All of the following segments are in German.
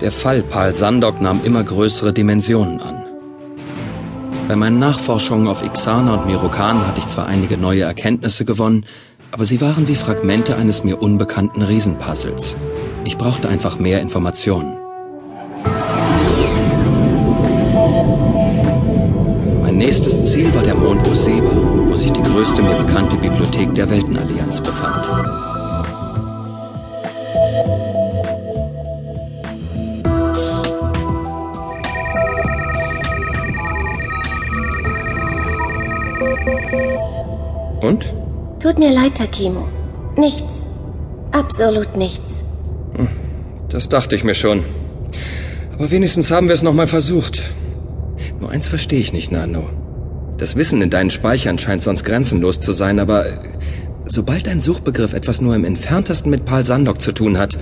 Der Fall Pal Sandok nahm immer größere Dimensionen an. Bei meinen Nachforschungen auf Ixana und Mirokan hatte ich zwar einige neue Erkenntnisse gewonnen, aber sie waren wie Fragmente eines mir unbekannten Riesenpuzzles. Ich brauchte einfach mehr Informationen. Mein nächstes Ziel war der Mond Oseba, wo sich die größte mir bekannte Bibliothek der Weltenallianz befand. Und? Tut mir leid, Takimo. Nichts. Absolut nichts. Das dachte ich mir schon. Aber wenigstens haben wir es nochmal versucht. Nur eins verstehe ich nicht, Nano. Das Wissen in deinen Speichern scheint sonst grenzenlos zu sein, aber sobald ein Suchbegriff etwas nur im entferntesten mit Paul Sandok zu tun hat,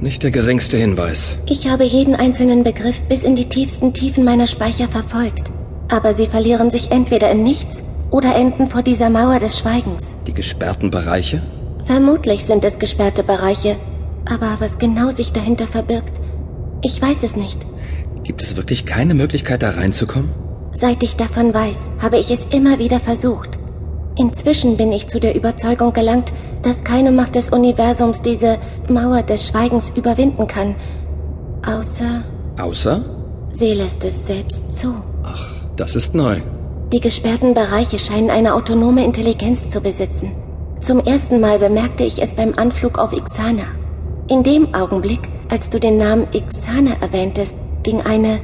nicht der geringste Hinweis. Ich habe jeden einzelnen Begriff bis in die tiefsten Tiefen meiner Speicher verfolgt. Aber sie verlieren sich entweder im Nichts oder enden vor dieser Mauer des Schweigens. Die gesperrten Bereiche? Vermutlich sind es gesperrte Bereiche, aber was genau sich dahinter verbirgt, ich weiß es nicht. Gibt es wirklich keine Möglichkeit, da reinzukommen? Seit ich davon weiß, habe ich es immer wieder versucht. Inzwischen bin ich zu der Überzeugung gelangt, dass keine Macht des Universums diese Mauer des Schweigens überwinden kann. Außer Außer? sie lässt es selbst zu. Ach, das ist neu. Die gesperrten Bereiche scheinen eine autonome Intelligenz zu besitzen. Zum ersten Mal bemerkte ich es beim Anflug auf Ixana. In dem Augenblick, als du den Namen Ixana erwähntest, ging eine,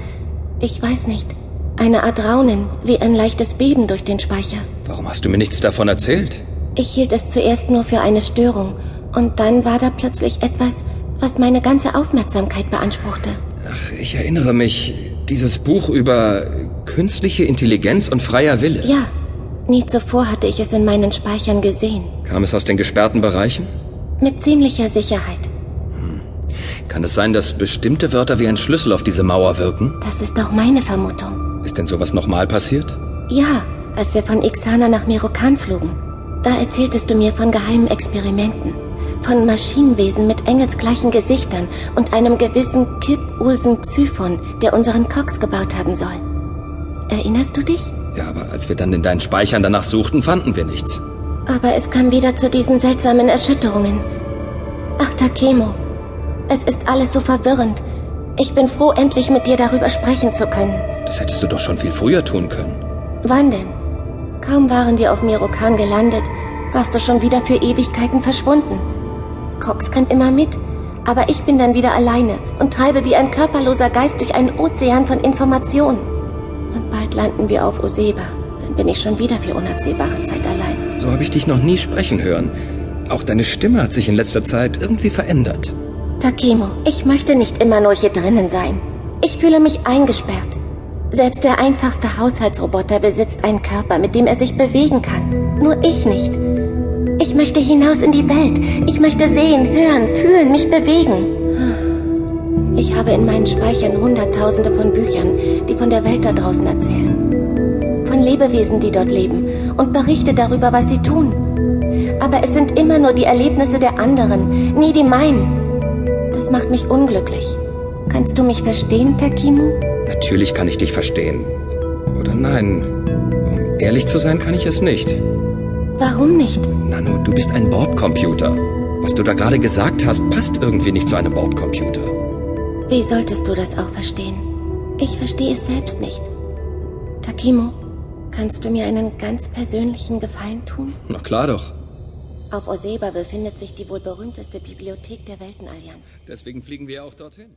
ich weiß nicht, eine Art Raunen wie ein leichtes Beben durch den Speicher. Warum hast du mir nichts davon erzählt? Ich hielt es zuerst nur für eine Störung und dann war da plötzlich etwas, was meine ganze Aufmerksamkeit beanspruchte. Ach, ich erinnere mich, dieses Buch über künstliche Intelligenz und freier Wille. Ja, nie zuvor hatte ich es in meinen Speichern gesehen. Kam es aus den gesperrten Bereichen? Mit ziemlicher Sicherheit. Kann es sein, dass bestimmte Wörter wie ein Schlüssel auf diese Mauer wirken? Das ist auch meine Vermutung. Ist denn sowas nochmal passiert? Ja, als wir von Ixana nach Merokan flogen. Da erzähltest du mir von geheimen Experimenten. Von Maschinenwesen mit engelsgleichen Gesichtern und einem gewissen Kip Ulsen Psyphon, der unseren Cox gebaut haben soll. Erinnerst du dich? Ja, aber als wir dann in deinen Speichern danach suchten, fanden wir nichts. Aber es kam wieder zu diesen seltsamen Erschütterungen. Ach, Takemo. Es ist alles so verwirrend. Ich bin froh, endlich mit dir darüber sprechen zu können. Das hättest du doch schon viel früher tun können. Wann denn? Kaum waren wir auf Mirokan gelandet, warst du schon wieder für Ewigkeiten verschwunden. Cox kann immer mit, aber ich bin dann wieder alleine und treibe wie ein körperloser Geist durch einen Ozean von Informationen. Und bald landen wir auf Oseba. Dann bin ich schon wieder für unabsehbare Zeit allein. So habe ich dich noch nie sprechen hören. Auch deine Stimme hat sich in letzter Zeit irgendwie verändert. Takemo, ich möchte nicht immer nur hier drinnen sein. Ich fühle mich eingesperrt. Selbst der einfachste Haushaltsroboter besitzt einen Körper, mit dem er sich bewegen kann. Nur ich nicht. Ich möchte hinaus in die Welt. Ich möchte sehen, hören, fühlen, mich bewegen. Ich habe in meinen Speichern Hunderttausende von Büchern, die von der Welt da draußen erzählen. Von Lebewesen, die dort leben und Berichte darüber, was sie tun. Aber es sind immer nur die Erlebnisse der anderen, nie die meinen. Das macht mich unglücklich. Kannst du mich verstehen, Takimo? Natürlich kann ich dich verstehen. Oder nein. Um ehrlich zu sein, kann ich es nicht. Warum nicht? Nano, du bist ein Bordcomputer. Was du da gerade gesagt hast, passt irgendwie nicht zu einem Bordcomputer. Wie solltest du das auch verstehen? Ich verstehe es selbst nicht. Takimo, kannst du mir einen ganz persönlichen Gefallen tun? Na klar doch. Auf Oseba befindet sich die wohl berühmteste Bibliothek der Weltenallianz. Deswegen fliegen wir auch dorthin.